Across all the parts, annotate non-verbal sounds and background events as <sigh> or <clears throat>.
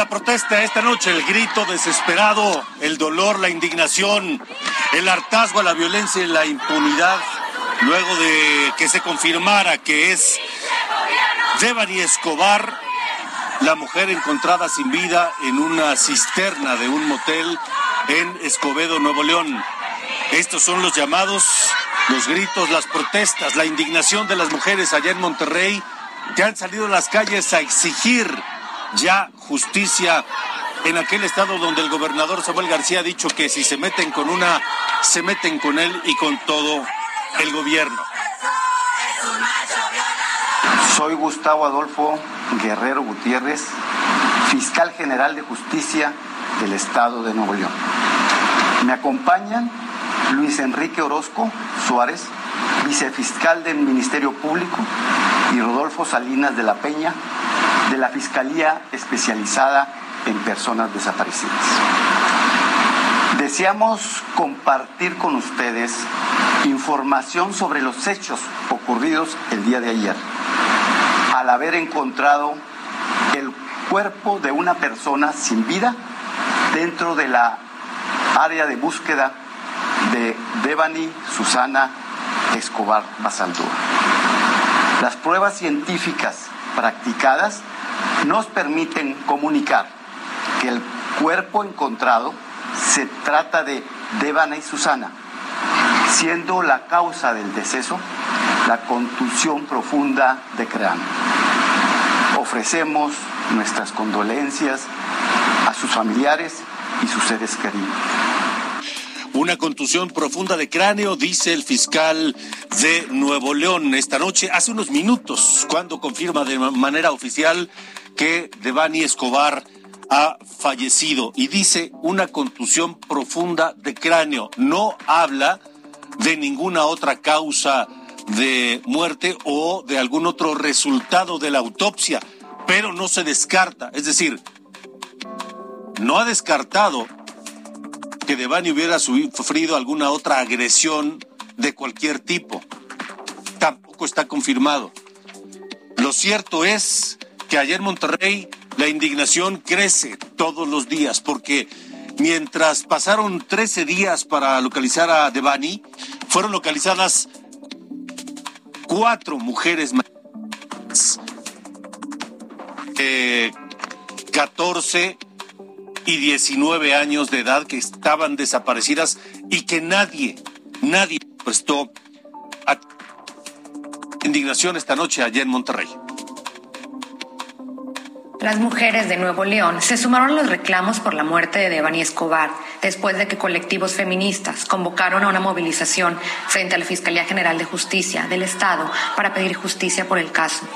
La protesta esta noche, el grito desesperado, el dolor, la indignación, el hartazgo a la violencia y la impunidad, luego de que se confirmara que es Devani Escobar, la mujer encontrada sin vida en una cisterna de un motel en Escobedo, Nuevo León. Estos son los llamados, los gritos, las protestas, la indignación de las mujeres allá en Monterrey que han salido a las calles a exigir ya justicia en aquel estado donde el gobernador Samuel García ha dicho que si se meten con una, se meten con él y con todo el gobierno. Soy Gustavo Adolfo Guerrero Gutiérrez, fiscal general de justicia del estado de Nuevo León. Me acompañan Luis Enrique Orozco Suárez, vicefiscal del Ministerio Público, y Rodolfo Salinas de la Peña, de la Fiscalía Especializada en Personas Desaparecidas. Deseamos compartir con ustedes información sobre los hechos ocurridos el día de ayer, al haber encontrado el cuerpo de una persona sin vida dentro de la área de búsqueda de Devani Susana Escobar Basaldúa. Las pruebas científicas practicadas nos permiten comunicar que el cuerpo encontrado se trata de Devana y Susana, siendo la causa del deceso la contusión profunda de cráneo. Ofrecemos nuestras condolencias a sus familiares y sus seres queridos. Una contusión profunda de cráneo, dice el fiscal de Nuevo León esta noche, hace unos minutos, cuando confirma de manera oficial que Devani Escobar ha fallecido y dice una contusión profunda de cráneo. No habla de ninguna otra causa de muerte o de algún otro resultado de la autopsia, pero no se descarta. Es decir, no ha descartado que Devani hubiera sufrido alguna otra agresión de cualquier tipo. Tampoco está confirmado. Lo cierto es que ayer en Monterrey la indignación crece todos los días porque mientras pasaron 13 días para localizar a Devani, fueron localizadas cuatro mujeres más. Eh, 14 y 19 años de edad que estaban desaparecidas y que nadie, nadie prestó indignación esta noche allá en Monterrey. Las mujeres de Nuevo León se sumaron a los reclamos por la muerte de Devani Escobar después de que colectivos feministas convocaron a una movilización frente a la Fiscalía General de Justicia del Estado para pedir justicia por el caso.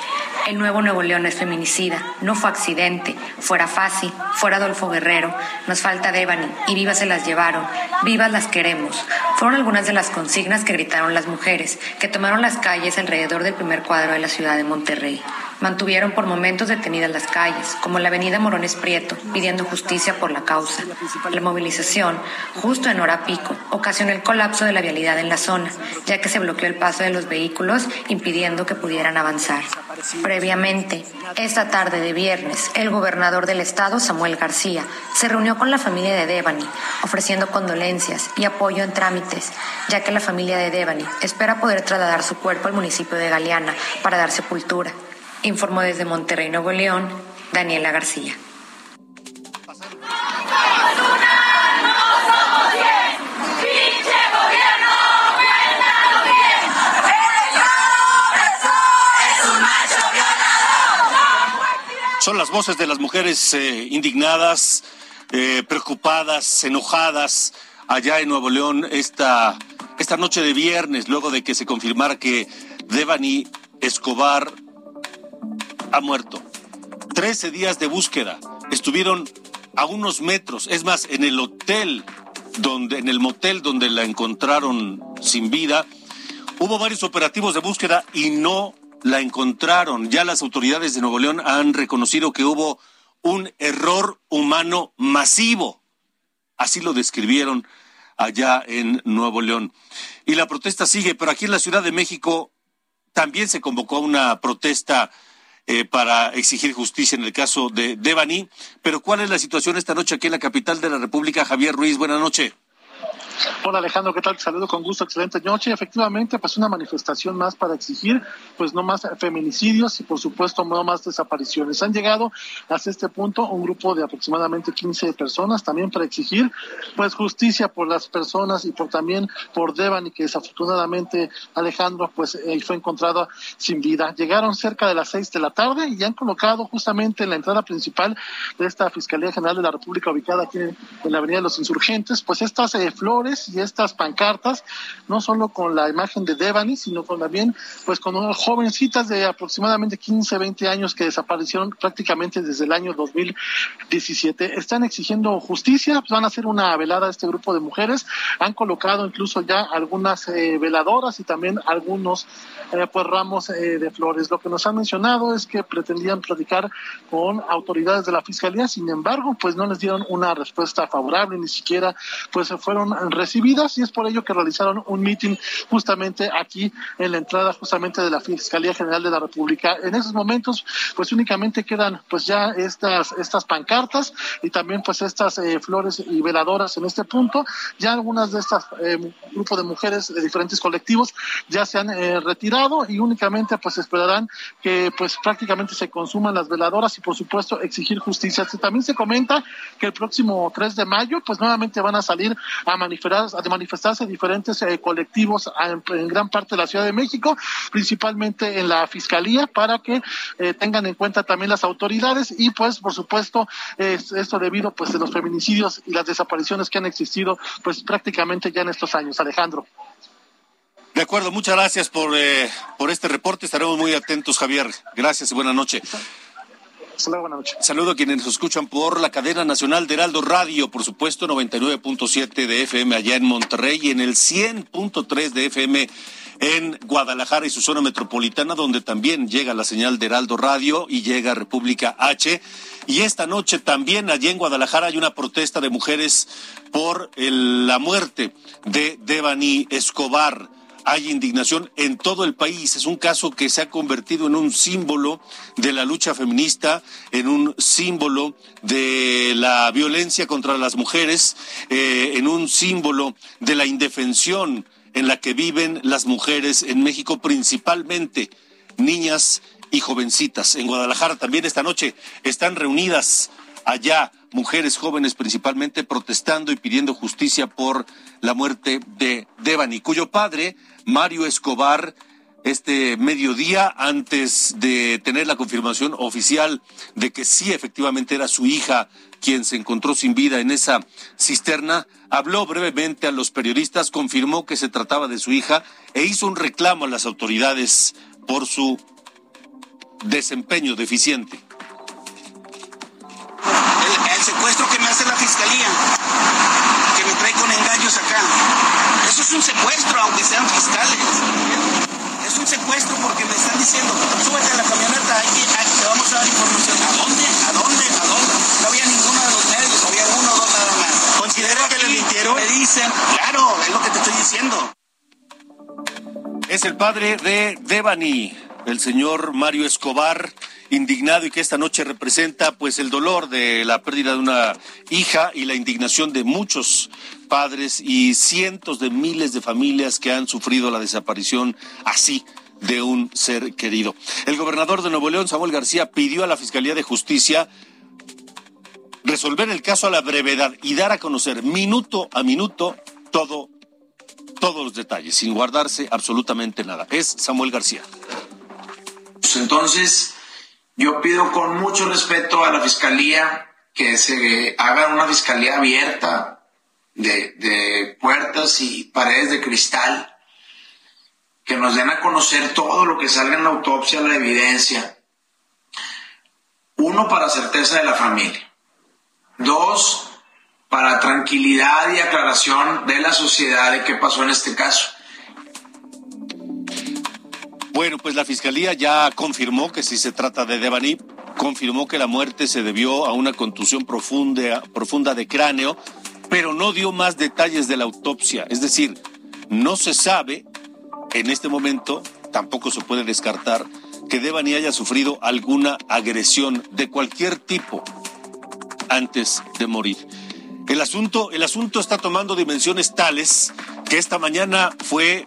El nuevo Nuevo León es feminicida, no fue accidente, fuera fácil, fuera Adolfo Guerrero, nos falta Devani y vivas se las llevaron, vivas las queremos. Fueron algunas de las consignas que gritaron las mujeres que tomaron las calles alrededor del primer cuadro de la ciudad de Monterrey. Mantuvieron por momentos detenidas las calles, como la avenida Morones Prieto, pidiendo justicia por la causa. La movilización, justo en hora pico, ocasionó el colapso de la vialidad en la zona, ya que se bloqueó el paso de los vehículos, impidiendo que pudieran avanzar. Previamente, esta tarde de viernes, el gobernador del estado, Samuel García, se reunió con la familia de Devani, ofreciendo condolencias y apoyo en trámites, ya que la familia de Devani espera poder trasladar su cuerpo al municipio de Galeana para dar sepultura. Informó desde Monterrey, Nuevo León, Daniela García. Son las voces de las mujeres eh, indignadas, eh, preocupadas, enojadas allá en Nuevo León esta, esta noche de viernes, luego de que se confirmara que Devani Escobar ha muerto. Trece días de búsqueda. Estuvieron a unos metros, es más, en el hotel donde, en el motel donde la encontraron sin vida, hubo varios operativos de búsqueda y no la encontraron. Ya las autoridades de Nuevo León han reconocido que hubo un error humano masivo. Así lo describieron allá en Nuevo León. Y la protesta sigue, pero aquí en la Ciudad de México también se convocó una protesta eh, para exigir justicia en el caso de Devani. Pero ¿cuál es la situación esta noche aquí en la capital de la República? Javier Ruiz, buenas noches. Hola Alejandro, ¿qué tal? Te saludo con gusto, excelente noche. Efectivamente, pues una manifestación más para exigir, pues no más feminicidios y por supuesto no más desapariciones. Han llegado hasta este punto un grupo de aproximadamente 15 personas también para exigir, pues justicia por las personas y por también por Devani, que desafortunadamente Alejandro, pues eh, fue encontrado sin vida. Llegaron cerca de las 6 de la tarde y han colocado justamente en la entrada principal de esta Fiscalía General de la República ubicada aquí en, la Avenida de los Insurgentes, pues estas eh, flores y estas pancartas, no solo con la imagen de Devani, sino con también pues con unas jovencitas de aproximadamente 15, 20 años que desaparecieron prácticamente desde el año 2017. Están exigiendo justicia, pues van a hacer una velada a este grupo de mujeres, han colocado incluso ya algunas eh, veladoras y también algunos eh, pues ramos eh, de flores. Lo que nos han mencionado es que pretendían platicar con autoridades de la fiscalía, sin embargo, pues no les dieron una respuesta favorable, ni siquiera pues fueron recibidas y es por ello que realizaron un meeting justamente aquí en la entrada justamente de la Fiscalía General de la República. En esos momentos pues únicamente quedan pues ya estas estas pancartas y también pues estas eh, flores y veladoras en este punto. Ya algunas de estas eh, grupos de mujeres de diferentes colectivos ya se han eh, retirado y únicamente pues esperarán que pues prácticamente se consuman las veladoras y por supuesto exigir justicia. También se comenta que el próximo 3 de mayo pues nuevamente van a salir a manifestar de manifestarse diferentes eh, colectivos en, gran parte de la Ciudad de México, principalmente en la Fiscalía, para que eh, tengan en cuenta también las autoridades y pues por supuesto esto debido pues a los feminicidios y las desapariciones que han existido pues prácticamente ya en estos años. Alejandro. De acuerdo, muchas gracias por, eh, por este reporte. Estaremos muy atentos, Javier. Gracias y buenas noches. Saludo a quienes nos escuchan por la cadena nacional de Heraldo Radio, por supuesto, 99.7 de FM allá en Monterrey y en el 100.3 de FM en Guadalajara y su zona metropolitana, donde también llega la señal de Heraldo Radio y llega República H. Y esta noche también allí en Guadalajara hay una protesta de mujeres por la muerte de Devani Escobar hay indignación en todo el país. Es un caso que se ha convertido en un símbolo de la lucha feminista, en un símbolo de la violencia contra las mujeres, eh, en un símbolo de la indefensión en la que viven las mujeres en México, principalmente niñas y jovencitas. En Guadalajara también esta noche están reunidas allá mujeres jóvenes principalmente protestando y pidiendo justicia por la muerte de Devani, cuyo padre, Mario Escobar, este mediodía, antes de tener la confirmación oficial de que sí efectivamente era su hija quien se encontró sin vida en esa cisterna, habló brevemente a los periodistas, confirmó que se trataba de su hija e hizo un reclamo a las autoridades por su desempeño deficiente. Secuestro que me hace la fiscalía, que me trae con engaños acá. Eso es un secuestro, aunque sean fiscales. Es un secuestro porque me están diciendo, súbete a la camioneta, ahí, te vamos a dar información. ¿A dónde? ¿A dónde? ¿A dónde? No había ninguno de los medios, había uno o dos nada más. ¿Considera que le mintieron? Me dicen, claro, es lo que te estoy diciendo. Es el padre de Devani, el señor Mario Escobar indignado y que esta noche representa pues el dolor de la pérdida de una hija y la indignación de muchos padres y cientos de miles de familias que han sufrido la desaparición así de un ser querido. El gobernador de Nuevo León, Samuel García, pidió a la Fiscalía de Justicia resolver el caso a la brevedad y dar a conocer minuto a minuto todo todos los detalles, sin guardarse absolutamente nada. Es Samuel García. Pues entonces, Yo pido con mucho respeto a la Fiscalía que se haga una Fiscalía abierta de, de puertas y paredes de cristal, que nos den a conocer todo lo que salga en la autopsia, la evidencia. Uno, para certeza de la familia. Dos, para tranquilidad y aclaración de la sociedad de qué pasó en este caso. Bueno, pues la fiscalía ya confirmó que si se trata de Devani, confirmó que la muerte se debió a una contusión profunda, profunda de cráneo, pero no dio más detalles de la autopsia. Es decir, no se sabe en este momento, tampoco se puede descartar que Devani haya sufrido alguna agresión de cualquier tipo antes de morir. El asunto, el asunto está tomando dimensiones tales que esta mañana fue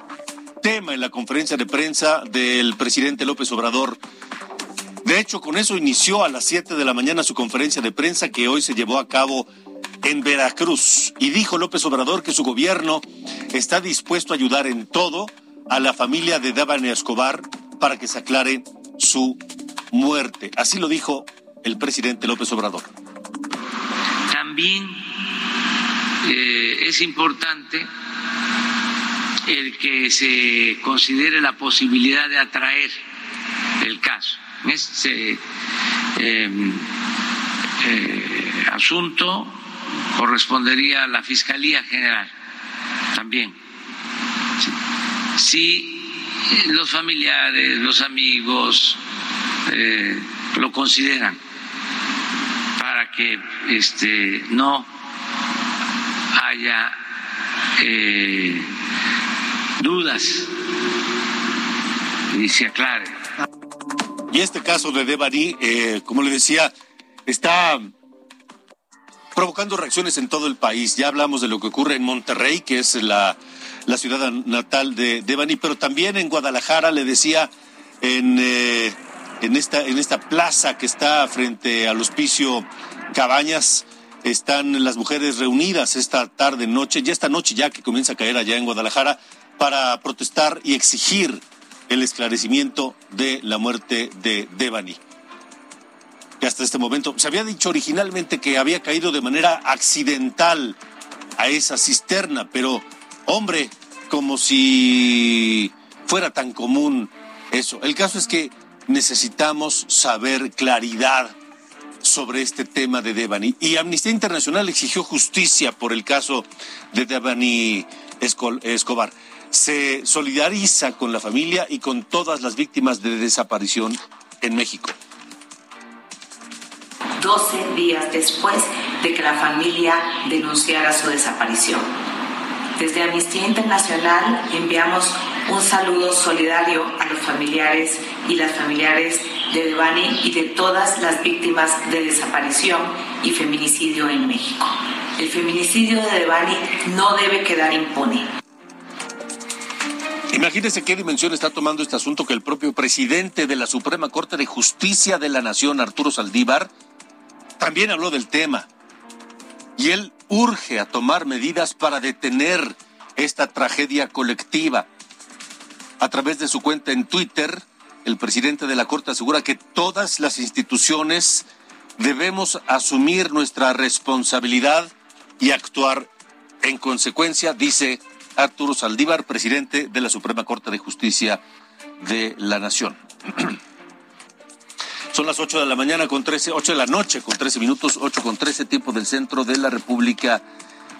tema en la conferencia de prensa del presidente López Obrador. De hecho, con eso inició a las 7 de la mañana su conferencia de prensa que hoy se llevó a cabo en Veracruz. Y dijo López Obrador que su gobierno está dispuesto a ayudar en todo a la familia de Davane Escobar para que se aclare su muerte. Así lo dijo el presidente López Obrador. También eh, es importante el que se considere la posibilidad de atraer el caso. Este em, eh, asunto correspondería a la Fiscalía General también. Si los familiares, los amigos eh, lo consideran para que este, no haya eh, dudas y se aclare. Y este caso de Devani, eh, como le decía, está provocando reacciones en todo el país. Ya hablamos de lo que ocurre en Monterrey, que es la, la ciudad natal de Devani, pero también en Guadalajara, le decía, en, eh, en, esta, en esta plaza que está frente al hospicio Cabañas, están las mujeres reunidas esta tarde, noche, ya esta noche ya que comienza a caer allá en Guadalajara, para protestar y exigir el esclarecimiento de la muerte de Devani. Que hasta este momento se había dicho originalmente que había caído de manera accidental a esa cisterna, pero hombre, como si fuera tan común eso. El caso es que necesitamos saber claridad sobre este tema de Devani. Y Amnistía Internacional exigió justicia por el caso de Devani Escobar se solidariza con la familia y con todas las víctimas de desaparición en México. 12 días después de que la familia denunciara su desaparición. Desde Amnistía Internacional enviamos un saludo solidario a los familiares y las familiares de Devani y de todas las víctimas de desaparición y feminicidio en México. El feminicidio de Devani no debe quedar impune. Imagínense qué dimensión está tomando este asunto que el propio presidente de la Suprema Corte de Justicia de la Nación, Arturo Saldívar, también habló del tema. Y él urge a tomar medidas para detener esta tragedia colectiva. A través de su cuenta en Twitter, el presidente de la Corte asegura que todas las instituciones debemos asumir nuestra responsabilidad y actuar en consecuencia, dice Arturo Saldívar, presidente de la Suprema Corte de Justicia de la Nación. <clears throat> Son las 8 de la mañana con 13, 8 de la noche con 13 minutos, 8 con 13, tiempo del centro de la República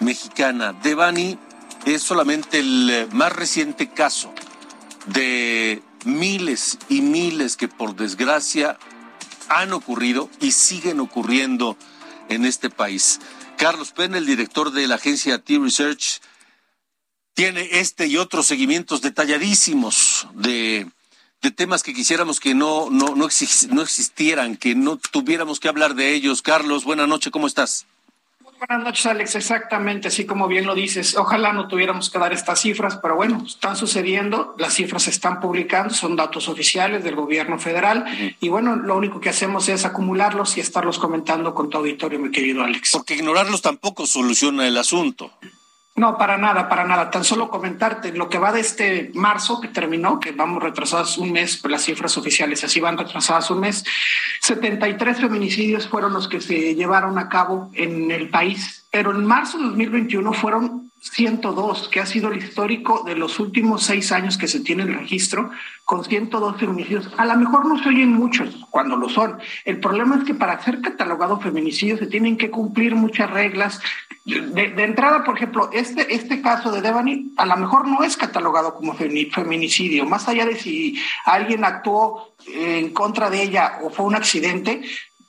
Mexicana. Devani es solamente el más reciente caso de miles y miles que por desgracia han ocurrido y siguen ocurriendo en este país. Carlos Pena, el director de la agencia T-Research, tiene este y otros seguimientos detalladísimos de, temas que quisiéramos que no, no, no, existieran, que no tuviéramos que hablar de ellos. Carlos, buenas noches, ¿cómo estás? Buenas noches, Alex. Exactamente, así como bien lo dices. Ojalá no tuviéramos que dar estas cifras, pero bueno, están sucediendo, las cifras se están publicando, son datos oficiales del gobierno federal y bueno, lo único que hacemos es acumularlos y estarlos comentando con tu auditorio, mi querido Alex. Porque ignorarlos tampoco soluciona el asunto. No, para nada, para nada. Tan solo comentarte lo que va de este marzo que terminó, que vamos retrasados un mes, pues las cifras oficiales así van retrasadas un mes. 73 feminicidios fueron los que se llevaron a cabo en el país, pero en marzo de 2021 fueron 102, que ha sido el histórico de los últimos seis años que se tiene el registro, con 102 feminicidios. A lo mejor no se oyen muchos cuando lo son. El problema es que para ser catalogado feminicidio se tienen que cumplir muchas reglas. De, entrada, por ejemplo, este, este caso de Devani a lo mejor no es catalogado como feminicidio, más allá de si alguien actuó en contra de ella o fue un accidente,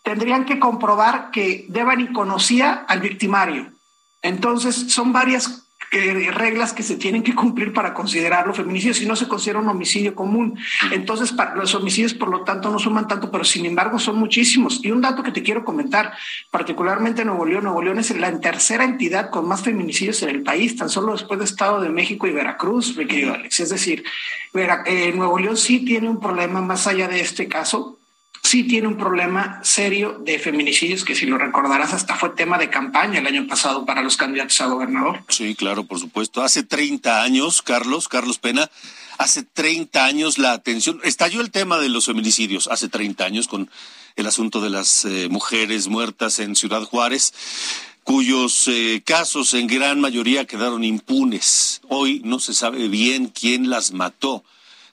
tendrían que comprobar que Devani conocía al victimario entonces, son varias eh, reglas que se tienen que cumplir para considerarlo feminicidio, si no se considera un homicidio común. Entonces, los homicidios, por lo tanto, no suman tanto, pero sin embargo son muchísimos. Y un dato que te quiero comentar, particularmente en Nuevo León, Nuevo León es la tercera entidad con más feminicidios en el país, tan solo después de Estado de México y Veracruz, mi querido Alex. Es decir, eh, Nuevo León sí tiene un problema más allá de este caso, sí tiene un problema serio de feminicidios que si lo recordarás hasta fue tema de campaña el año pasado para los candidatos a gobernador. Sí, claro, por supuesto. Hace 30 años, Carlos, Carlos Pena, hace 30 años la atención, estalló el tema de los feminicidios hace 30 años con el asunto de las eh, mujeres muertas en Ciudad Juárez cuyos eh, casos en gran mayoría quedaron impunes. Hoy no se sabe bien quién las mató.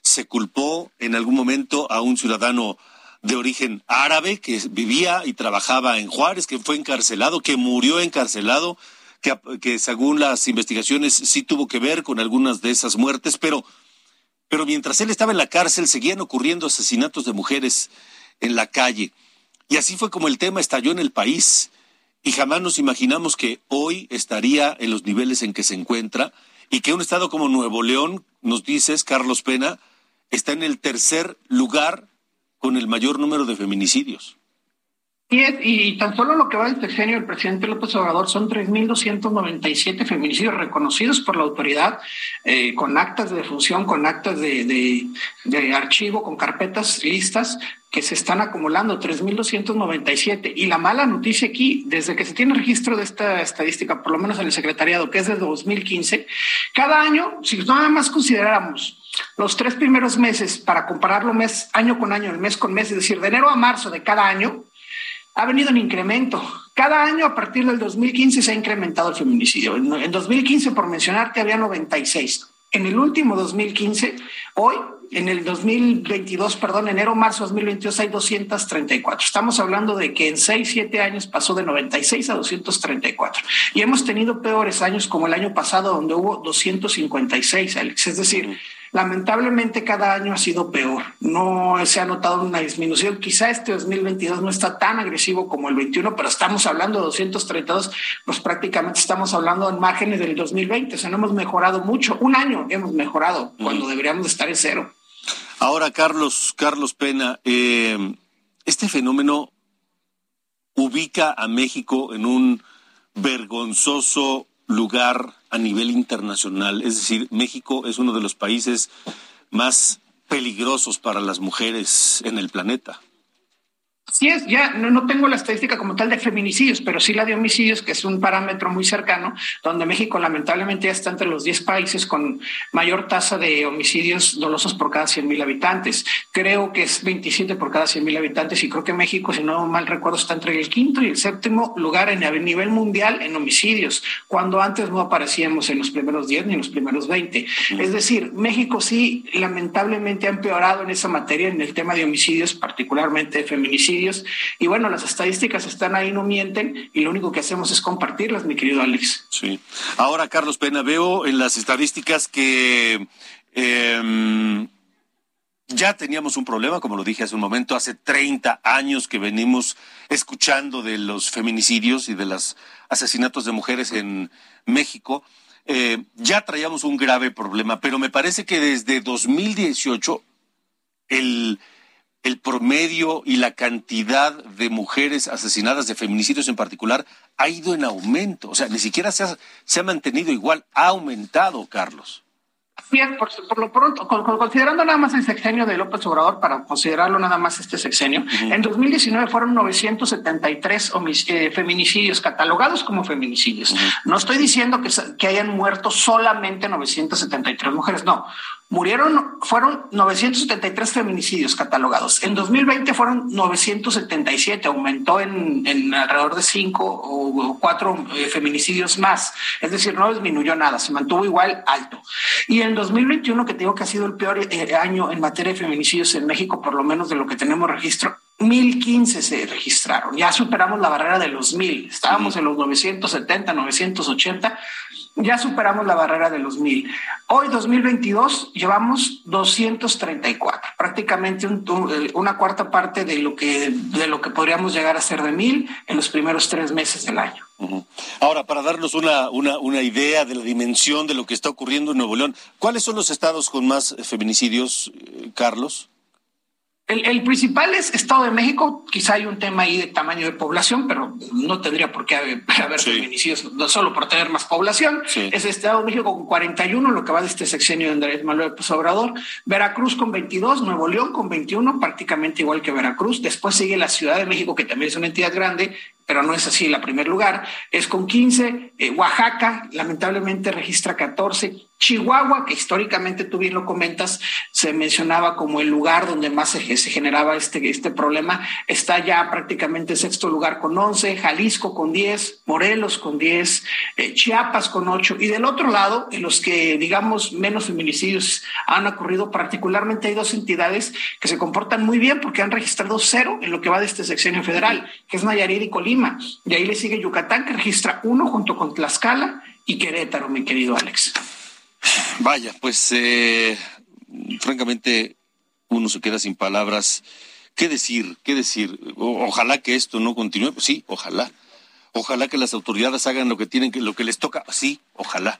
Se culpó en algún momento a un ciudadano de origen árabe que vivía y trabajaba en Juárez, que fue encarcelado, que murió encarcelado, que, que según las investigaciones sí tuvo que ver con algunas de esas muertes, pero, pero mientras él estaba en la cárcel seguían ocurriendo asesinatos de mujeres en la calle. Y así fue como el tema estalló en el país. Y jamás nos imaginamos que hoy estaría en los niveles en que se encuentra y que un estado como Nuevo León, nos dices, Carlos Pena, está en el tercer lugar con el mayor número de feminicidios. Y, tan solo lo que va del sexenio del presidente López Obrador son 3.297 feminicidios reconocidos por la autoridad, eh, con actas de defunción, con actas de, de, archivo, con carpetas listas que se están acumulando, 3.297. Y la mala noticia aquí, desde que se tiene registro de esta estadística, por lo menos en el secretariado, que es de 2015, cada año, si nada más consideráramos los tres primeros meses, para compararlo mes, año con año, el mes con mes, es decir, de enero a marzo de cada año, ha venido en incremento. Cada año a partir del 2015 se ha incrementado el feminicidio. En 2015, por mencionarte, había 96. En el último 2015, hoy, en el 2022, perdón, enero, marzo 2022, hay 234. Estamos hablando de que en 6, 7 años pasó de 96 a 234. Y hemos tenido peores años como el año pasado, donde hubo 256, Alex. Es decir, Lamentablemente cada año ha sido peor. No se ha notado una disminución. Quizá este 2022 no está tan agresivo como el 21, pero estamos hablando de 232, pues prácticamente estamos hablando en márgenes del 2020. O sea, no hemos mejorado mucho. Un año hemos mejorado cuando deberíamos estar en cero. Ahora, Carlos, Carlos Pena, eh, este fenómeno ubica a México en un vergonzoso lugar a nivel internacional. Es decir, México es uno de los países más peligrosos para las mujeres en el planeta. Sí es, ya no, no, tengo la estadística como tal de feminicidios, pero sí la de homicidios, que es un parámetro muy cercano, donde México lamentablemente ya está entre los 10 países con mayor tasa de homicidios dolosos por cada 100 mil habitantes. Creo que es 27 por cada 100 mil habitantes y creo que México, si no mal recuerdo, está entre el quinto y el séptimo lugar en el nivel mundial en homicidios, cuando antes no aparecíamos en los primeros 10 ni en los primeros 20. Es decir, México sí lamentablemente ha empeorado en esa materia, en el tema de homicidios, particularmente feminicidios y bueno, las estadísticas están ahí, no mienten, y lo único que hacemos es compartirlas, mi querido Alex. Sí. Ahora, Carlos Pena, veo en las estadísticas que em, ya teníamos un problema, como lo dije hace un momento, hace 30 años que venimos escuchando de los feminicidios y de los asesinatos de mujeres en México. Eh, ya traíamos un grave problema, pero me parece que desde 2018 el el promedio y la cantidad de mujeres asesinadas de feminicidios en particular ha ido en aumento. O sea, ni siquiera se ha, se ha mantenido igual, ha aumentado, Carlos. Bien, por, lo pronto, considerando nada más el sexenio de López Obrador, para considerarlo nada más este sexenio, en 2019 fueron 973 eh, feminicidios catalogados como feminicidios. No estoy diciendo que, que hayan muerto solamente 973 mujeres, no. Murieron, fueron 973 feminicidios catalogados. En 2020 fueron 977, aumentó en, alrededor de 5 o 4 eh, feminicidios más. Es decir, no disminuyó nada, se mantuvo igual alto. Y en 2021, que digo que ha sido el peor eh, año en materia de feminicidios en México, por lo menos de lo que tenemos registro, 1015 se registraron. Ya superamos la barrera de los 1000. Estábamos en los 970, 980 ya superamos la barrera de los mil. Hoy, 2022, llevamos 234, prácticamente una cuarta parte de lo, que, de lo que podríamos llegar a ser de mil en los primeros tres meses del año. Ahora, para darnos una, una, una, idea de la dimensión de lo que está ocurriendo en Nuevo León, ¿cuáles son los estados con más feminicidios, eh, Carlos? El, principal es Estado de México. Quizá hay un tema ahí de tamaño de población, pero no tendría por qué haber, <laughs> feminicidios, no solo por tener más población. Es Estado de México con 41, lo que va de este sexenio de Andrés Manuel López Obrador. Veracruz con 22, Nuevo León con 21, prácticamente igual que Veracruz. Después sigue la Ciudad de México, que también es una entidad grande, pero no es así la primer lugar. Es con 15. Eh, Oaxaca, lamentablemente, registra 14. Chihuahua, que históricamente tú bien lo comentas, se mencionaba como el lugar donde más se, generaba este, este problema, está ya prácticamente en sexto lugar con 11, Jalisco con 10, Morelos con 10, eh, Chiapas con 8, y del otro lado, en los que digamos menos feminicidios han ocurrido, particularmente hay dos entidades que se comportan muy bien porque han registrado cero en lo que va de este sexenio federal, que es Nayarit y Colima, y ahí le sigue Yucatán, que registra uno junto con Tlaxcala y Querétaro, mi querido Alex. Vaya, pues eh, francamente uno se queda sin palabras. ¿Qué decir? ¿Qué decir? ojalá que esto no continúe. Pues sí, ojalá. Ojalá que las autoridades hagan lo que tienen que, lo que les toca. Sí, ojalá.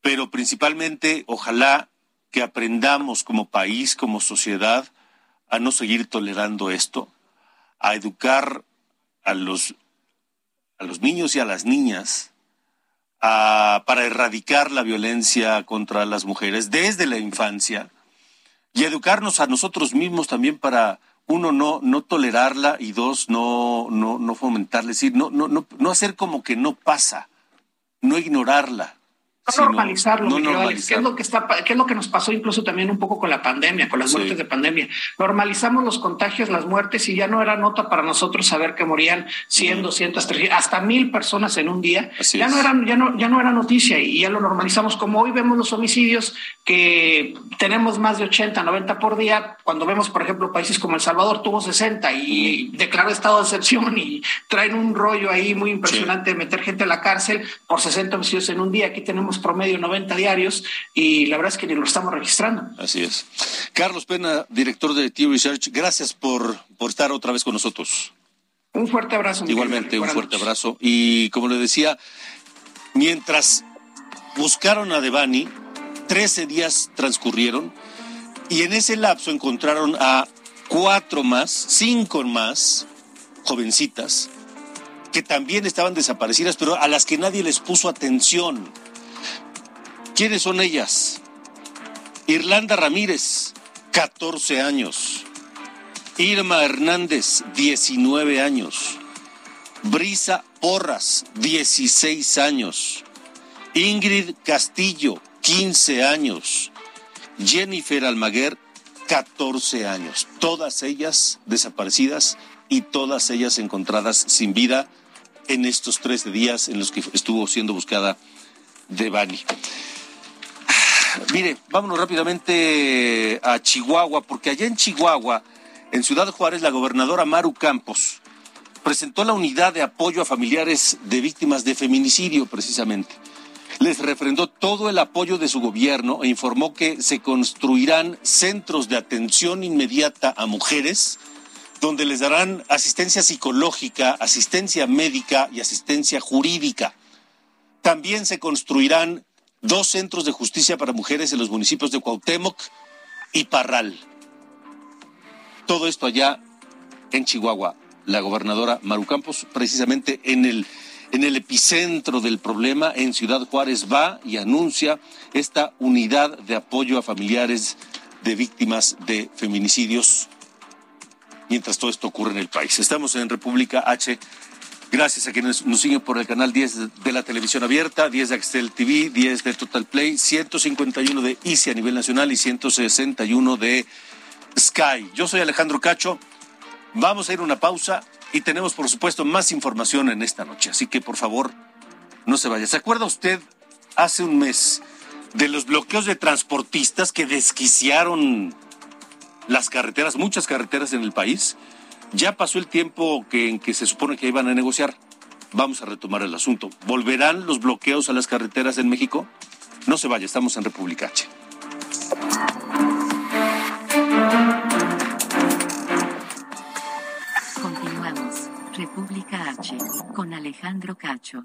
Pero principalmente, ojalá que aprendamos como país, como sociedad, a no seguir tolerando esto, a educar a los, a los niños y a las niñas para erradicar la violencia contra las mujeres desde la infancia y educarnos a nosotros mismos también para uno no no tolerarla y dos no no no fomentarla, decir, no no no no hacer como que no pasa, no ignorarla, no normalizarlo, no ¿Qué es lo que está, qué es lo que nos pasó incluso también un poco con la pandemia, con las muertes de pandemia? Normalizamos los contagios, las muertes y ya no era nota para nosotros saber que morían 100, 200, 300, hasta mil personas en un día. ya no eran, ya no, ya no era noticia y ya lo normalizamos como hoy vemos los homicidios que tenemos más de 80, 90 por día. Cuando vemos, por ejemplo, países como El Salvador tuvo 60 y declaró estado de excepción y traen un rollo ahí muy impresionante de meter gente a la cárcel por 60 homicidios en un día. Aquí tenemos promedio 90 diarios y la verdad es que ni lo estamos registrando. Así es. Carlos Pena, director de T Research, gracias por, por estar otra vez con nosotros. Un fuerte abrazo. Igualmente, un fuerte abrazo. Y como le decía, mientras buscaron a Devani, 13 días transcurrieron y en ese lapso encontraron a cuatro más, cinco más jovencitas que también estaban desaparecidas, pero a las que nadie les puso atención. ¿Quiénes son ellas? Irlanda Ramírez, 14 años. Irma Hernández, 19 años. Brisa Porras, 16 años. Ingrid Castillo, 15 años. Jennifer Almaguer, 14 años. Todas ellas desaparecidas y todas ellas encontradas sin vida en estos 13 días en los que estuvo siendo buscada Devani. Mire, vámonos rápidamente a Chihuahua, porque allá en Chihuahua, en Ciudad Juárez, la gobernadora Maru Campos presentó la unidad de apoyo a familiares de víctimas de feminicidio, precisamente. Les refrendó todo el apoyo de su gobierno e informó que se construirán centros de atención inmediata a mujeres donde les darán asistencia psicológica, asistencia médica y asistencia jurídica. También se construirán dos centros de justicia para mujeres en los municipios de Cuauhtémoc y Parral. Todo esto allá en Chihuahua. La gobernadora Maru Campos, precisamente en el, en el epicentro del problema, en Ciudad Juárez, va y anuncia esta unidad de apoyo a familiares de víctimas de feminicidios mientras todo esto ocurre en el país. Estamos en República H. Gracias a quienes nos siguen por el canal 10 de la televisión abierta, 10 de Axtel TV, 10 de Total Play, 151 de Easy a nivel nacional y 161 de Sky. Yo soy Alejandro Cacho. Vamos a ir a una pausa y tenemos, por supuesto, más información en esta noche. Así que, por favor, no se vaya. ¿Se acuerda usted hace un mes de los bloqueos de transportistas que desquiciaron las carreteras, muchas carreteras en el país? Ya pasó el tiempo en que se supone que iban a negociar. Vamos a retomar el asunto. ¿Volverán los bloqueos a las carreteras en México? No se vaya, estamos en República H. Continuamos. República H. Con Alejandro Cacho.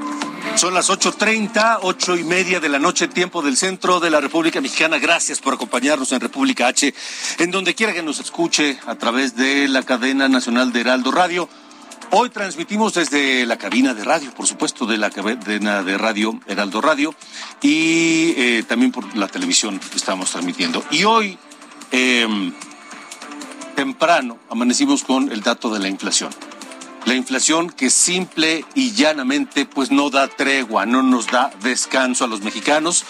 Son las 8.30, ocho y media de la noche, tiempo del centro de la República Mexicana. Gracias por acompañarnos en República H, en donde quiera que nos escuche a través de la cadena nacional de Heraldo Radio. Hoy transmitimos desde la cabina de radio, por supuesto, de la cadena de radio Heraldo Radio y eh, también por la televisión estamos transmitiendo. Y hoy, eh, temprano, amanecimos con el dato de la inflación. La inflación que simple y llanamente pues no da tregua, no nos da descanso a los mexicanos.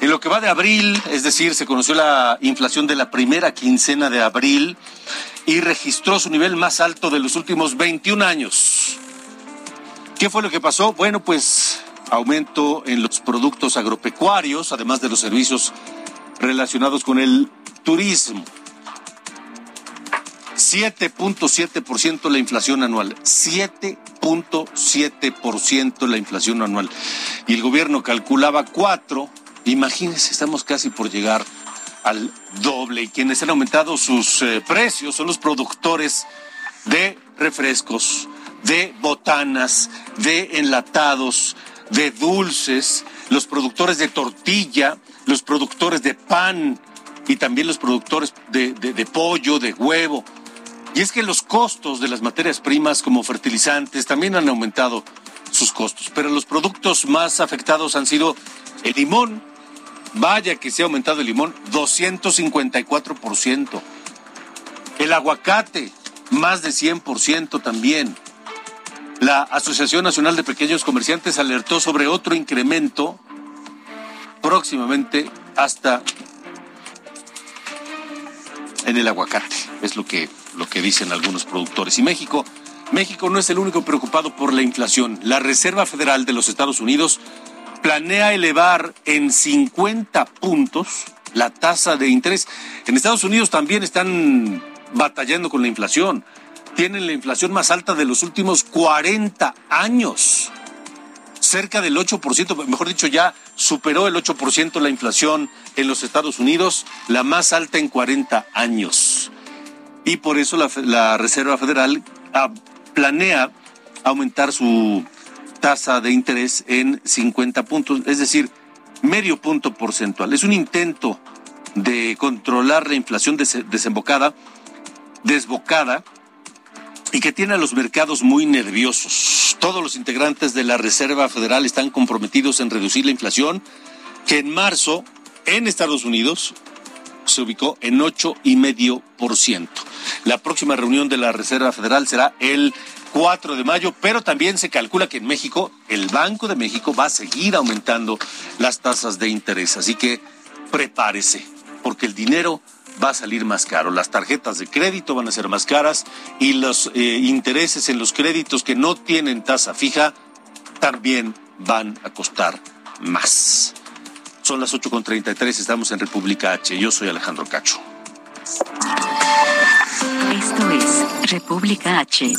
En lo que va de abril, es decir, se conoció la inflación de la primera quincena de abril y registró su nivel más alto de los últimos 21 años. ¿Qué fue lo que pasó? Bueno, pues aumento en los productos agropecuarios, además de los servicios relacionados con el turismo. 7.7% la inflación anual. 7.7% la inflación anual. Y el gobierno calculaba 4. Imagínense, estamos casi por llegar al doble. Y quienes han aumentado sus eh, precios son los productores de refrescos, de botanas, de enlatados, de dulces, los productores de tortilla, los productores de pan y también los productores de, de, de pollo, de huevo. Y es que los costos de las materias primas como fertilizantes también han aumentado sus costos, pero los productos más afectados han sido el limón. Vaya que se ha aumentado el limón 254%. El aguacate más de 100% también. La Asociación Nacional de Pequeños Comerciantes alertó sobre otro incremento próximamente hasta en el aguacate. Es lo que, lo que dicen algunos productores. Y México, México no es el único preocupado por la inflación. La Reserva Federal de los Estados Unidos planea elevar en 50 puntos la tasa de interés. En Estados Unidos también están batallando con la inflación. Tienen la inflación más alta de los últimos 40 años cerca del 8%, mejor dicho, ya superó el 8% la inflación en los Estados Unidos, la más alta en 40 años. Y por eso la, Reserva Federal ah, planea aumentar su tasa de interés en 50 puntos, es decir, medio punto porcentual. Es un intento de controlar la inflación desembocada, desbocada, y que tiene a los mercados muy nerviosos. Todos los integrantes de la Reserva Federal están comprometidos en reducir la inflación, que en marzo en Estados Unidos se ubicó en ocho y medio por ciento. La próxima reunión de la Reserva Federal será el 4 de mayo, pero también se calcula que en México el Banco de México va a seguir aumentando las tasas de interés. Así que prepárese, porque el dinero va a salir más caro. Las tarjetas de crédito van a ser más caras y los eh, intereses en los créditos que no tienen tasa fija también van a costar más. Son las 8.33, estamos en República H. Yo soy Alejandro Cacho. Esto es República H.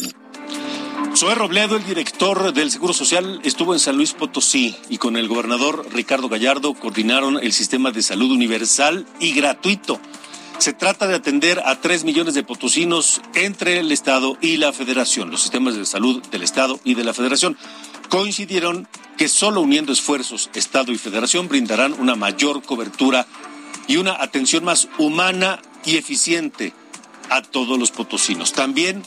Zoé Robledo, el director del Seguro Social, estuvo en San Luis Potosí y con el gobernador Ricardo Gallardo coordinaron el sistema de salud universal y gratuito. Se trata de atender a tres millones de potosinos entre el Estado y la Federación, los sistemas de salud del Estado y de la Federación. Coincidieron que solo uniendo esfuerzos Estado y Federación brindarán una mayor cobertura y una atención más humana y eficiente a todos los potosinos. También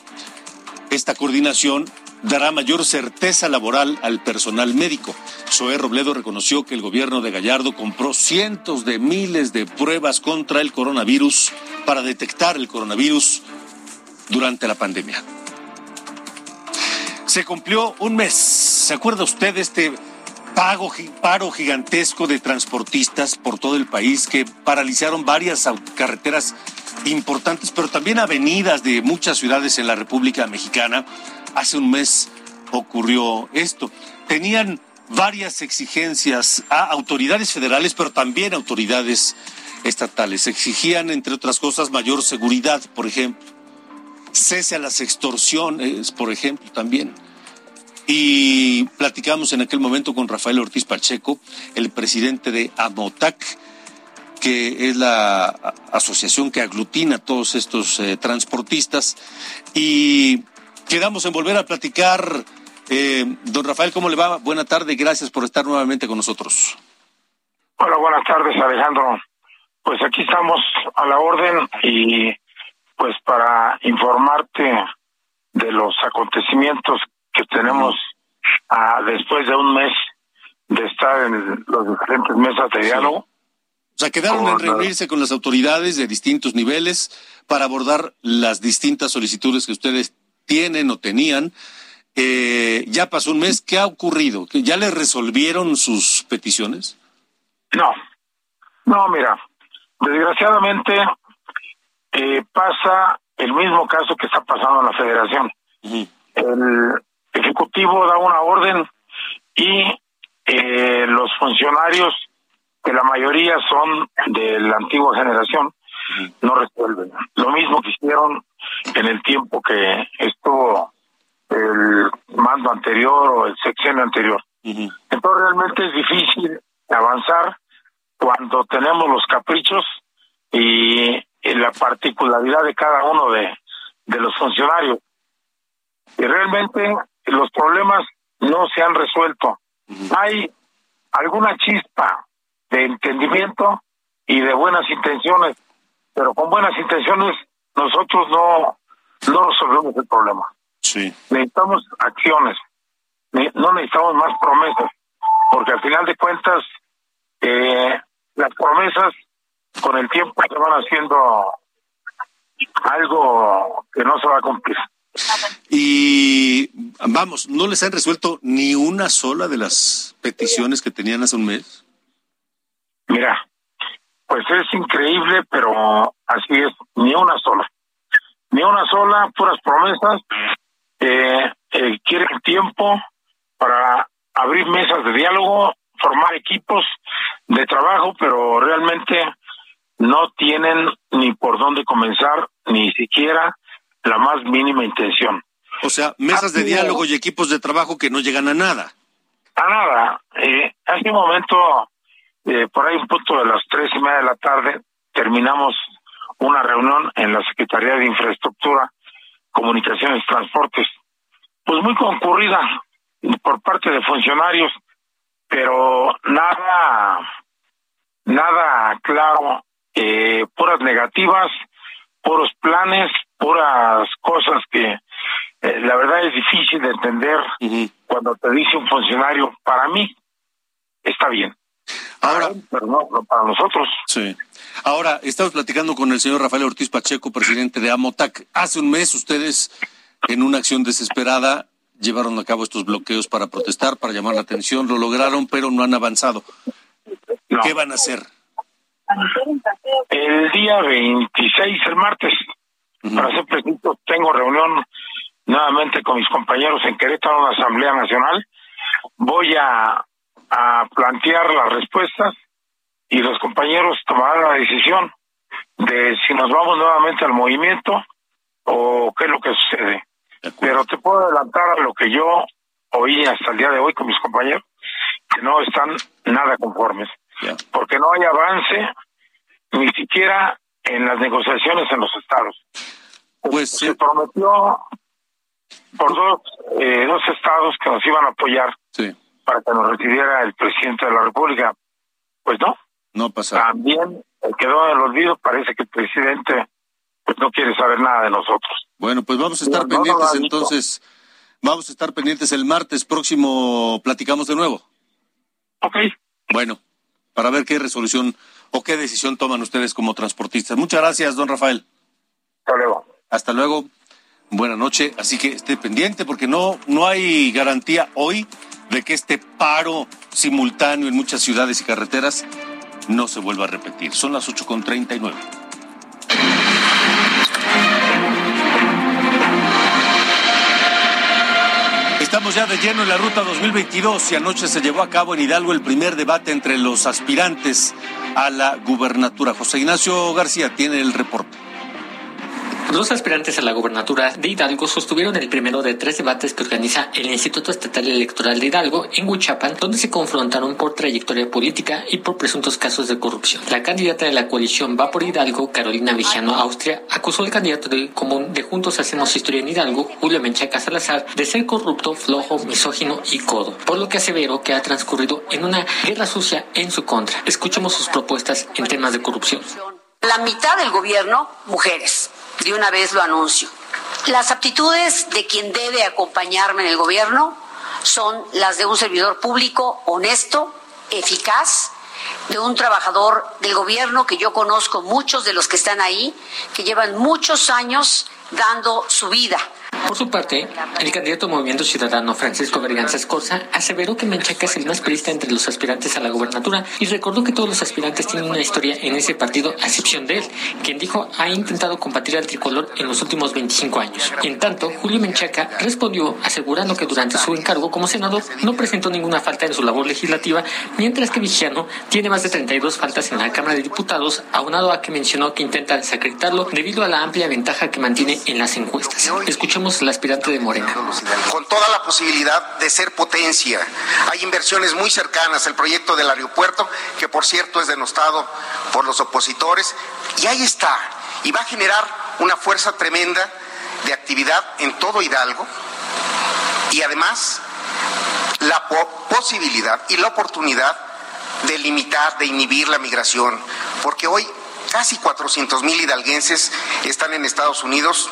esta coordinación dará mayor certeza laboral al personal médico. Zoé Robledo reconoció que el gobierno de Gallardo compró cientos de miles de pruebas contra el coronavirus para detectar el coronavirus durante la pandemia. Se cumplió un mes. ¿Se acuerda usted de este pago, paro gigantesco de transportistas por todo el país que paralizaron varias carreteras importantes, pero también avenidas de muchas ciudades en la República Mexicana? Hace un mes ocurrió esto. Tenían varias exigencias a autoridades federales, pero también autoridades estatales. Exigían, entre otras cosas, mayor seguridad, por ejemplo. Cese a las extorsiones, por ejemplo, también. Y platicamos en aquel momento con Rafael Ortiz Pacheco, el presidente de AMOTAC, que es la asociación que aglutina a todos estos eh, transportistas. Y quedamos en volver a platicar. Eh, don Rafael, ¿cómo le va? Buena tarde, gracias por estar nuevamente con nosotros. Hola, buenas tardes, Alejandro. Pues aquí estamos a la orden y pues para informarte de los acontecimientos que tenemos ah, después de un mes de estar en los diferentes mesas de diálogo. O sea, quedaron en reunirse con las autoridades de distintos niveles para abordar las distintas solicitudes que ustedes tienen o tenían. Eh, ya pasó un mes, ¿qué ha ocurrido? ¿Ya le resolvieron sus peticiones? No, no, mira, desgraciadamente eh, pasa el mismo caso que está pasando en la federación. El Ejecutivo da una orden y eh, los funcionarios, que la mayoría son de la antigua generación, no resuelven. Lo mismo que hicieron en el tiempo que estuvo el mando anterior o el sexenio anterior. Entonces realmente es difícil avanzar cuando tenemos los caprichos y, la particularidad de cada uno de, de los funcionarios. Y realmente los problemas no se han resuelto. Hay alguna chispa de entendimiento y de buenas intenciones, pero con buenas intenciones nosotros no, no resolvemos el problema. Sí. Necesitamos acciones, no necesitamos más promesas, porque al final de cuentas eh, las promesas con el tiempo se van haciendo algo que no se va a cumplir. Y vamos, ¿no les han resuelto ni una sola de las peticiones que tenían hace un mes? Mira, pues es increíble, pero así es, ni una sola. Ni una sola, puras promesas. Eh, eh, quieren tiempo para abrir mesas de diálogo, formar equipos de trabajo, pero realmente no tienen ni por dónde comenzar, ni siquiera la más mínima intención. O sea, mesas de diálogo y equipos de trabajo que no llegan a nada. A nada. Eh, hace un momento, eh, por ahí un punto de las tres y media de la tarde, terminamos una reunión en la Secretaría de Infraestructura, Comunicaciones, Transportes, pues muy concurrida por parte de funcionarios, pero nada, nada claro, eh, puras negativas, puros planes, puras cosas que eh, la verdad es difícil de entender cuando te dice un funcionario, para mí está bien. Ahora, pero no, para nosotros. Sí. Ahora, estamos platicando con el señor Rafael Ortiz Pacheco, presidente de AMOTAC. Hace un mes ustedes, en una acción desesperada, llevaron a cabo estos bloqueos para protestar, para llamar la atención. Lo lograron, pero no han avanzado. ¿Qué van a hacer? El día 26, el martes, para ser preciso, tengo reunión nuevamente con mis compañeros en Querétaro, en la Asamblea Nacional. Voy a, a plantear las respuestas y los compañeros tomarán la decisión de si nos vamos nuevamente al movimiento o qué es lo que sucede. Pero te puedo adelantar a lo que yo oí hasta el día de hoy con mis compañeros, que no están nada conformes, porque no hay avance ni siquiera en las negociaciones en los estados. Pues se prometió por dos, eh, dos estados que nos iban a apoyar para que nos recibiera el presidente de la República. Pues no. No pasa. También quedó en el olvido, parece que el presidente pues no quiere saber nada de nosotros. Bueno, pues vamos a estar pendientes entonces. Vamos a estar pendientes el martes próximo, platicamos de nuevo. Ok. Bueno, para ver qué resolución o qué decisión toman ustedes como transportistas. Muchas gracias, don Rafael. Hasta luego. Hasta luego. Buenas noches. Así que esté pendiente porque no, no hay garantía hoy de que este paro simultáneo en muchas ciudades y carreteras no se vuelva a repetir. Son las 8.39. Estamos ya de lleno en la ruta 2022 y anoche se llevó a cabo en Hidalgo el primer debate entre los aspirantes a la gubernatura. José Ignacio García tiene el reporte. Los aspirantes a la gobernatura de Hidalgo sostuvieron el primero de tres debates que organiza el Instituto Estatal Electoral de Hidalgo en Huichapan, donde se confrontaron por trayectoria política y por presuntos casos de corrupción. La candidata de la coalición Va por Hidalgo, Carolina Vigiano Austria, acusó al candidato de común de Juntos Hacemos Historia en Hidalgo, Julio Menchaca Salazar, de ser corrupto, flojo, misógino y codo, por lo que aseveró que ha transcurrido en una guerra sucia en su contra. Escuchemos sus propuestas en temas de corrupción. La mitad del gobierno, mujeres de una vez lo anuncio. Las aptitudes de quien debe acompañarme en el gobierno son las de un servidor público honesto, eficaz, de un trabajador del gobierno que yo conozco muchos de los que están ahí, que llevan muchos años dando su vida por su parte, el candidato Movimiento Ciudadano Francisco Berganza Escorza aseveró que Menchaca es el más perista entre los aspirantes a la gobernatura y recordó que todos los aspirantes tienen una historia en ese partido, a excepción de él, quien dijo ha intentado combatir al tricolor en los últimos 25 años. En tanto, Julio Menchaca respondió asegurando que durante su encargo como senador no presentó ninguna falta en su labor legislativa, mientras que Vigiano tiene más de 32 faltas en la Cámara de Diputados, aunado a que mencionó que intenta desacreditarlo debido a la amplia ventaja que mantiene en las encuestas. El aspirante de Morena. Con toda la posibilidad de ser potencia. Hay inversiones muy cercanas. El proyecto del aeropuerto, que por cierto es denostado por los opositores, y ahí está. Y va a generar una fuerza tremenda de actividad en todo Hidalgo. Y además, la posibilidad y la oportunidad de limitar, de inhibir la migración. Porque hoy casi 400 mil hidalguenses están en Estados Unidos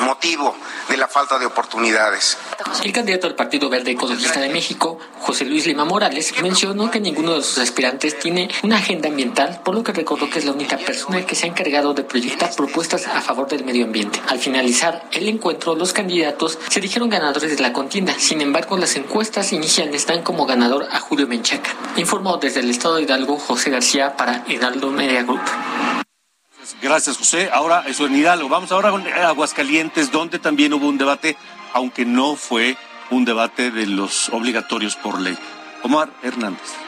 motivo de la falta de oportunidades. El candidato del Partido Verde Ecologista de México, José Luis Lima Morales, mencionó que ninguno de sus aspirantes tiene una agenda ambiental, por lo que recordó que es la única persona que se ha encargado de proyectar propuestas a favor del medio ambiente. Al finalizar el encuentro, los candidatos se dijeron ganadores de la contienda. Sin embargo, las encuestas iniciales dan como ganador a Julio Menchaca. Informó desde el estado de Hidalgo José García para Hidalgo Media Group. Gracias, José. Ahora, eso en Hidalgo. Vamos ahora con Aguascalientes, donde también hubo un debate, aunque no fue un debate de los obligatorios por ley. Omar Hernández.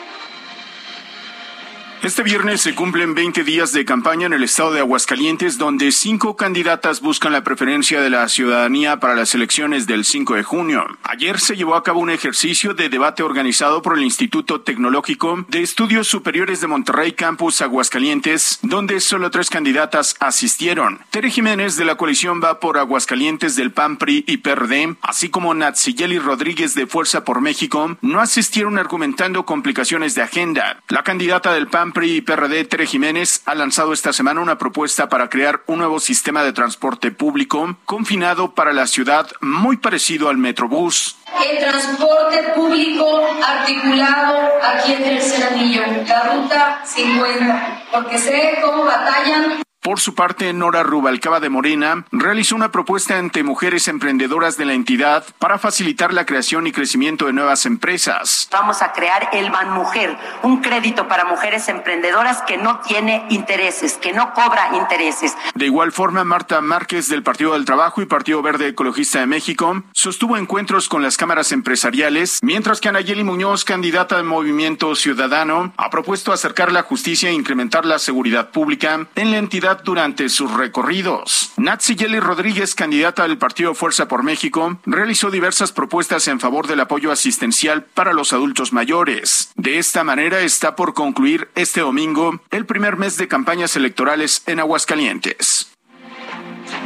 Este viernes se cumplen 20 días de campaña en el estado de Aguascalientes, donde cinco candidatas buscan la preferencia de la ciudadanía para las elecciones del 5 de junio. Ayer se llevó a cabo un ejercicio de debate organizado por el Instituto Tecnológico de Estudios Superiores de Monterrey Campus Aguascalientes, donde solo tres candidatas asistieron. Tere Jiménez de la coalición va por Aguascalientes del PAN, PRI y PRD, así como Natsiyeli Rodríguez de Fuerza por México, no asistieron argumentando complicaciones de agenda. La candidata del PAN PRI y PRD, Tere Jiménez, ha lanzado esta semana una propuesta para crear un nuevo sistema de transporte público confinado para la ciudad muy parecido al Metrobús. El transporte público articulado aquí en Tercer Anillo, la ruta 50, porque sé cómo batallan Por su parte, Nora Rubalcaba de Morena realizó una propuesta ante mujeres emprendedoras de la entidad para facilitar la creación y crecimiento de nuevas empresas. Vamos a crear el Ban Mujer, un crédito para mujeres emprendedoras que no tiene intereses, que no cobra intereses. De igual forma, Marta Márquez del Partido del Trabajo y Partido Verde Ecologista de México sostuvo encuentros con las cámaras empresariales, mientras que Anayeli Muñoz, candidata del Movimiento Ciudadano, ha propuesto acercar la justicia e incrementar la seguridad pública en la entidad durante sus recorridos. Natsi Yeli Rodríguez, candidata del Partido Fuerza por México, realizó diversas propuestas en favor del apoyo asistencial para los adultos mayores. De esta manera está por concluir este domingo el primer mes de campañas electorales en Aguascalientes.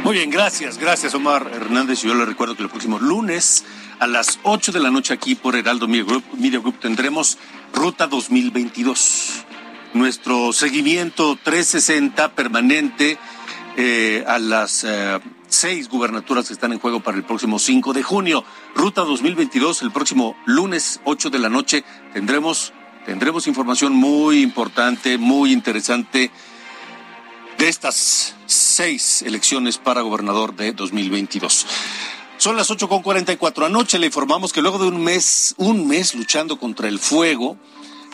Muy bien, gracias, gracias Omar Hernández. Yo le recuerdo que el próximo lunes a las 8 de la noche aquí por Heraldo Media Group, Media Group tendremos Ruta 2022. Nuestro seguimiento 360 permanente eh, a las eh, seis gubernaturas que están en juego para el próximo 5 de junio. Ruta 2022, el próximo lunes 8 de la noche tendremos, tendremos información muy importante, muy interesante de estas seis elecciones para gobernador de 2022. Son las 8.44. Anoche le informamos que luego de un mes, un mes luchando contra el fuego,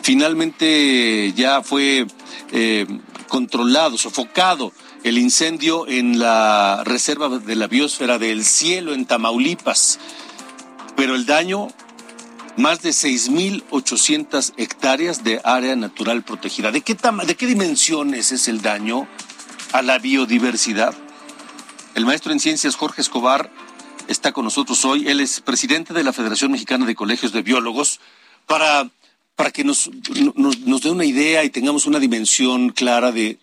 finalmente ya fue eh, controlado, sofocado el incendio en la reserva de la biosfera del cielo en Tamaulipas. Pero el daño, más de 6.800 hectáreas de área natural protegida. ¿De qué, ¿De qué dimensiones es el daño a la biodiversidad? El maestro en ciencias Jorge Escobar está con nosotros hoy. Él es presidente de la Federación Mexicana de Colegios de Biólogos para, para que nos, nos, nos dé una idea y tengamos una dimensión clara de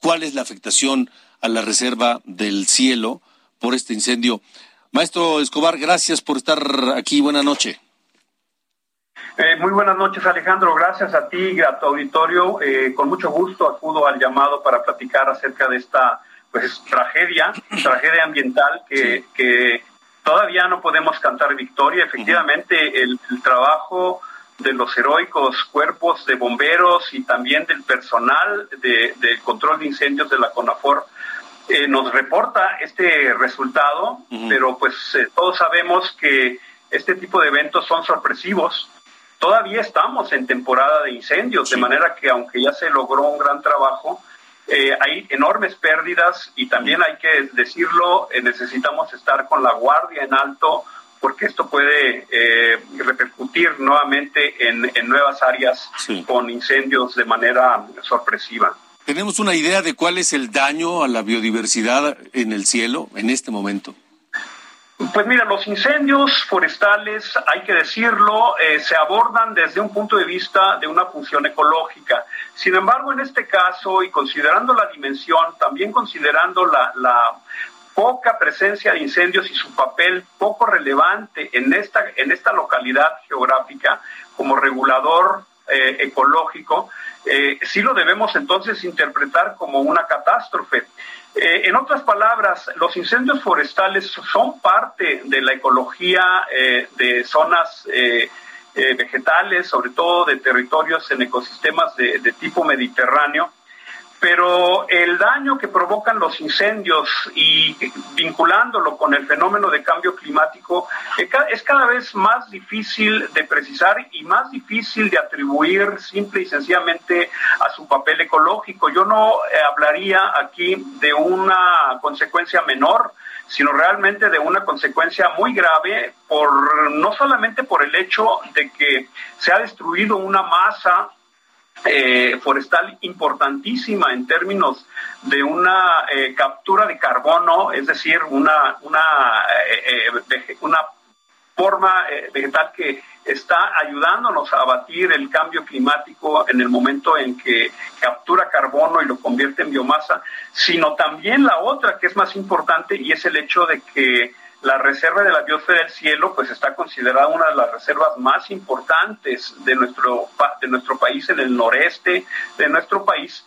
cuál es la afectación a la reserva del cielo por este incendio. Maestro Escobar, gracias por estar aquí. Buenas noches. Eh, muy buenas noches, Alejandro. Gracias a ti y a tu auditorio. Eh, con mucho gusto acudo al llamado para platicar acerca de esta pues tragedia, <clears throat> tragedia ambiental que, que todavía no podemos cantar victoria. Efectivamente, el, trabajo de los heroicos cuerpos de bomberos y también del personal de, control de incendios de la CONAFOR eh, nos reporta este resultado, pero pues eh, todos sabemos que este tipo de eventos son sorpresivos. Todavía estamos en temporada de incendios, de manera que aunque ya se logró un gran trabajo, eh, hay enormes pérdidas y también hay que decirlo, eh, necesitamos estar con la guardia en alto porque esto puede eh, repercutir nuevamente en, nuevas áreas con incendios de manera sorpresiva. ¿Tenemos una idea de cuál es el daño a la biodiversidad en el cielo en este momento? Pues mira, los incendios forestales, hay que decirlo, eh, se abordan desde un punto de vista de una función ecológica. Sin embargo, en este caso, y considerando la dimensión, también considerando la, poca presencia de incendios y su papel poco relevante en esta, en esta localidad geográfica como regulador eh, ecológico, eh, sí lo debemos entonces interpretar como una catástrofe. Eh, en otras palabras, los incendios forestales son parte de la ecología de zonas vegetales, sobre todo de territorios en ecosistemas de tipo mediterráneo, pero el daño que provocan los incendios y vinculándolo con el fenómeno de cambio climático es cada vez más difícil de precisar y más difícil de atribuir simple y sencillamente a su papel ecológico. Yo no eh, hablaría aquí de una consecuencia menor, sino realmente de una consecuencia muy grave por no solamente por el hecho de que se ha destruido una masa eh, forestal importantísima en términos de una eh, captura de carbono, es decir, una, una, eh, una forma vegetal que está ayudándonos a abatir el cambio climático en el momento en que captura carbono y lo convierte en biomasa, sino también la otra que es más importante y es el hecho de que la reserva de la biosfera del cielo pues está considerada una de las reservas más importantes de nuestro, de nuestro país, en el noreste de nuestro país,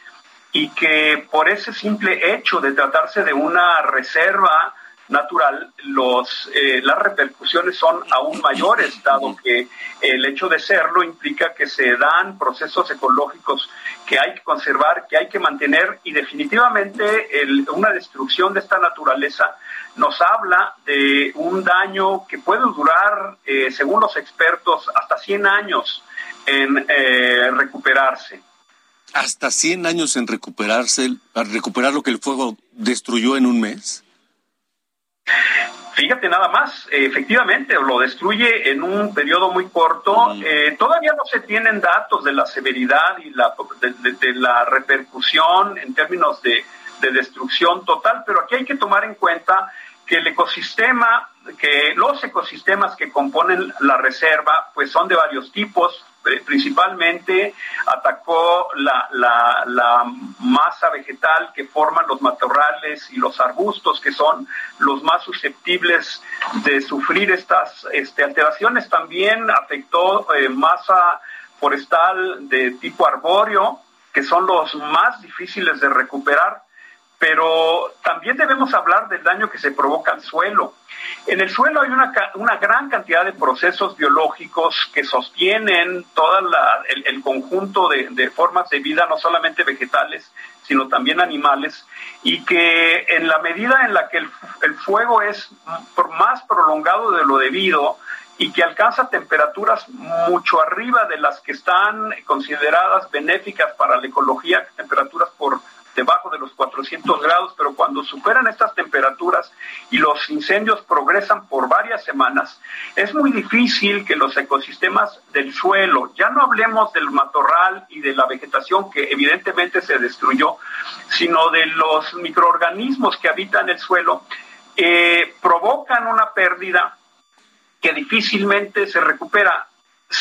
y que por ese simple hecho de tratarse de una reserva natural, los, eh, las repercusiones son aún mayores, dado que el hecho de serlo implica que se dan procesos ecológicos que hay que conservar, que hay que mantener y definitivamente una destrucción de esta naturaleza nos habla de un daño que puede durar, eh, según los expertos, hasta 100 años en eh, recuperarse. Hasta 100 años en recuperarse, recuperar lo que el fuego destruyó en un mes. Fíjate nada más, efectivamente lo destruye en un periodo muy corto. Eh, todavía no se tienen datos de la severidad y la, de, la repercusión en términos de, de, destrucción total, pero aquí hay que tomar en cuenta que el ecosistema, que los ecosistemas que componen la reserva, pues son de varios tipos, principalmente atacó la, la, masa vegetal que forman los matorrales y los arbustos, que son los más susceptibles de sufrir estas este, alteraciones. También afectó eh, masa forestal de tipo arbóreo, que son los más difíciles de recuperar pero también debemos hablar del daño que se provoca al suelo. En el suelo hay una, una gran cantidad de procesos biológicos que sostienen todo el, conjunto de, formas de vida, no solamente vegetales, sino también animales, y que en la medida en la que el, el fuego es más prolongado de lo debido, y que alcanza temperaturas mucho arriba de las que están consideradas benéficas para la ecología, temperaturas por debajo de los 400 grados, pero cuando superan estas temperaturas y los incendios progresan por varias semanas, es muy difícil que los ecosistemas del suelo, ya no hablemos del matorral y de la vegetación que evidentemente se destruyó, sino de los microorganismos que habitan el suelo, eh, provocan una pérdida que difícilmente se recupera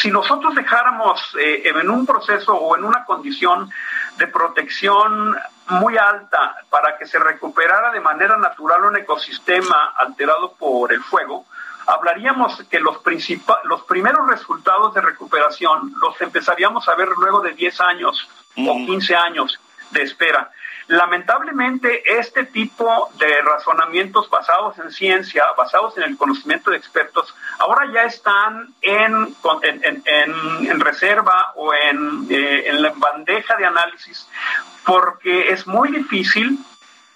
si nosotros dejáramos eh, en un proceso o en una condición de protección muy alta para que se recuperara de manera natural un ecosistema alterado por el fuego, hablaríamos que los, los primeros resultados de recuperación los empezaríamos a ver luego de 10 años o 15 años de espera. Lamentablemente, este tipo de razonamientos basados en ciencia, basados en el conocimiento de expertos, ahora ya están en, en, reserva o en, eh, en la bandeja de análisis, porque es muy difícil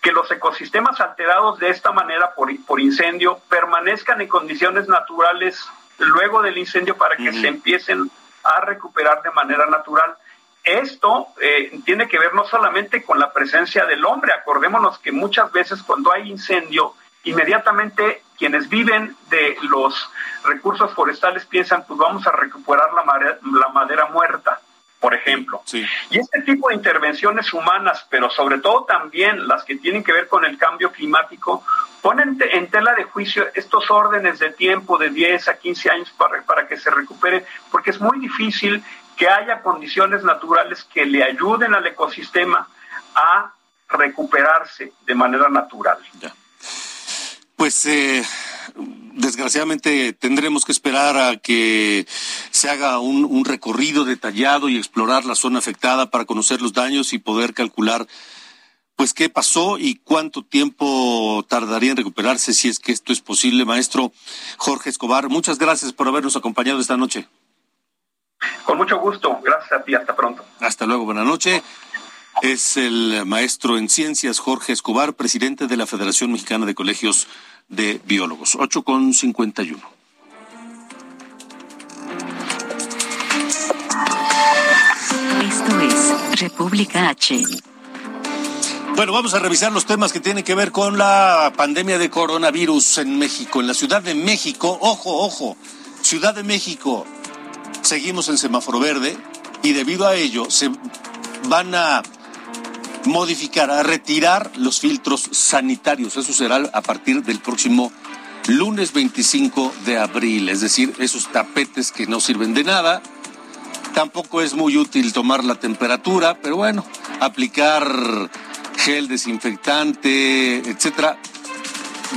que los ecosistemas alterados de esta manera por, por incendio permanezcan en condiciones naturales luego del incendio para que se empiecen a recuperar de manera natural. Esto eh, tiene que ver no solamente con la presencia del hombre, acordémonos que muchas veces cuando hay incendio, inmediatamente quienes viven de los recursos forestales piensan, pues vamos a recuperar la madera, la madera muerta, por ejemplo. Y este tipo de intervenciones humanas, pero sobre todo también las que tienen que ver con el cambio climático, ponen en tela de juicio estos órdenes de tiempo de 10 a 15 años para, para que se recupere, porque es muy difícil que haya condiciones naturales que le ayuden al ecosistema a recuperarse de manera natural. Pues eh, desgraciadamente tendremos que esperar a que se haga un, un, recorrido detallado y explorar la zona afectada para conocer los daños y poder calcular pues qué pasó y cuánto tiempo tardaría en recuperarse si es que esto es posible. Maestro Jorge Escobar, muchas gracias por habernos acompañado esta noche. Con mucho gusto, gracias a ti, hasta pronto. Hasta luego, buena noche. Es el maestro en ciencias Jorge Escobar, presidente de la Federación Mexicana de Colegios de Biólogos. 8 con 51. Esto es República H. Bueno, vamos a revisar los temas que tienen que ver con la pandemia de coronavirus en México, en la Ciudad de México. Ojo, ojo, Ciudad de México, seguimos en semáforo verde y debido a ello se van a modificar, a retirar los filtros sanitarios. Eso será a partir del próximo lunes 25 de abril, es decir, esos tapetes que no sirven de nada. Tampoco es muy útil tomar la temperatura, pero bueno, aplicar gel desinfectante, etcétera,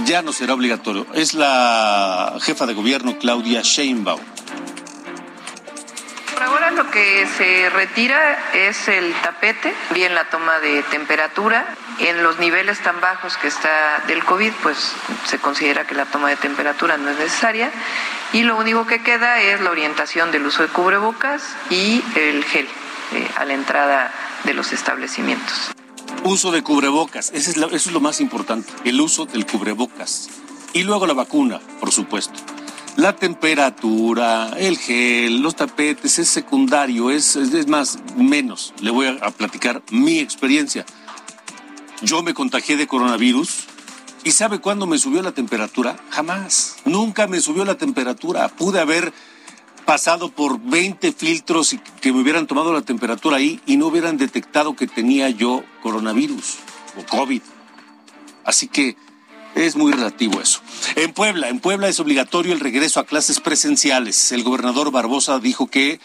ya no será obligatorio. Es la jefa de gobierno Claudia Sheinbaum ahora lo que se retira es el tapete, bien la toma de temperatura. En los niveles tan bajos que está del COVID, pues se considera que la toma de temperatura no es necesaria. Y lo único que queda es la orientación del uso de cubrebocas y el gel eh, a la entrada de los establecimientos. Uso de cubrebocas, eso es, eso es lo más importante, el uso del cubrebocas. Y luego la vacuna, por supuesto. La temperatura, el gel, los tapetes es secundario, es, es más, menos. Le voy a, platicar mi experiencia. Yo me contagié de coronavirus ¿Y sabe cuándo me subió la temperatura? Jamás. Nunca me subió la temperatura. Pude haber pasado por 20 filtros y que me hubieran tomado la temperatura ahí y no hubieran detectado que tenía yo coronavirus o COVID. Así que es muy relativo eso. En Puebla, en Puebla es obligatorio el regreso a clases presenciales. El gobernador Barbosa dijo que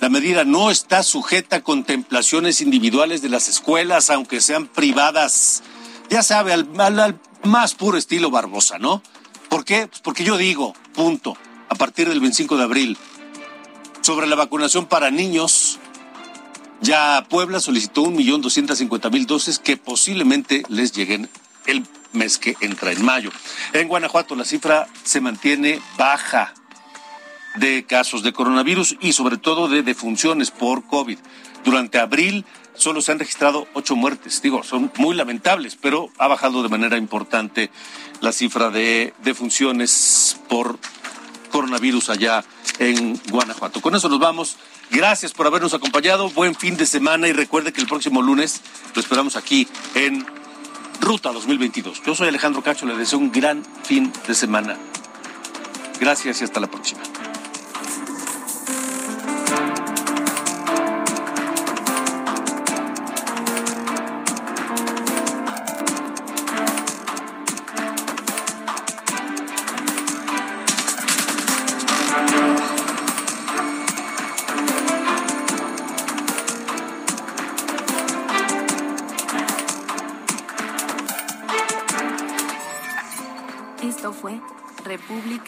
la medida no está sujeta a contemplaciones individuales de las escuelas, aunque sean privadas. Ya sabe, al, más puro estilo Barbosa, ¿no? ¿Por qué? Pues porque yo digo, punto, a partir del 25 de abril, sobre la vacunación para niños, ya Puebla solicitó un millón doscientos cincuenta mil dosis que posiblemente les lleguen el mes que entra en mayo. En Guanajuato la cifra se mantiene baja de casos de coronavirus y sobre todo de defunciones por COVID. Durante abril solo se han registrado ocho muertes. Digo, son muy lamentables, pero ha bajado de manera importante la cifra de defunciones por coronavirus allá en Guanajuato. Con eso nos vamos. Gracias por habernos acompañado. Buen fin de semana y recuerde que el próximo lunes lo esperamos aquí en Ruta 2022. Yo soy Alejandro Cacho, le deseo un gran fin de semana. Gracias y hasta la próxima.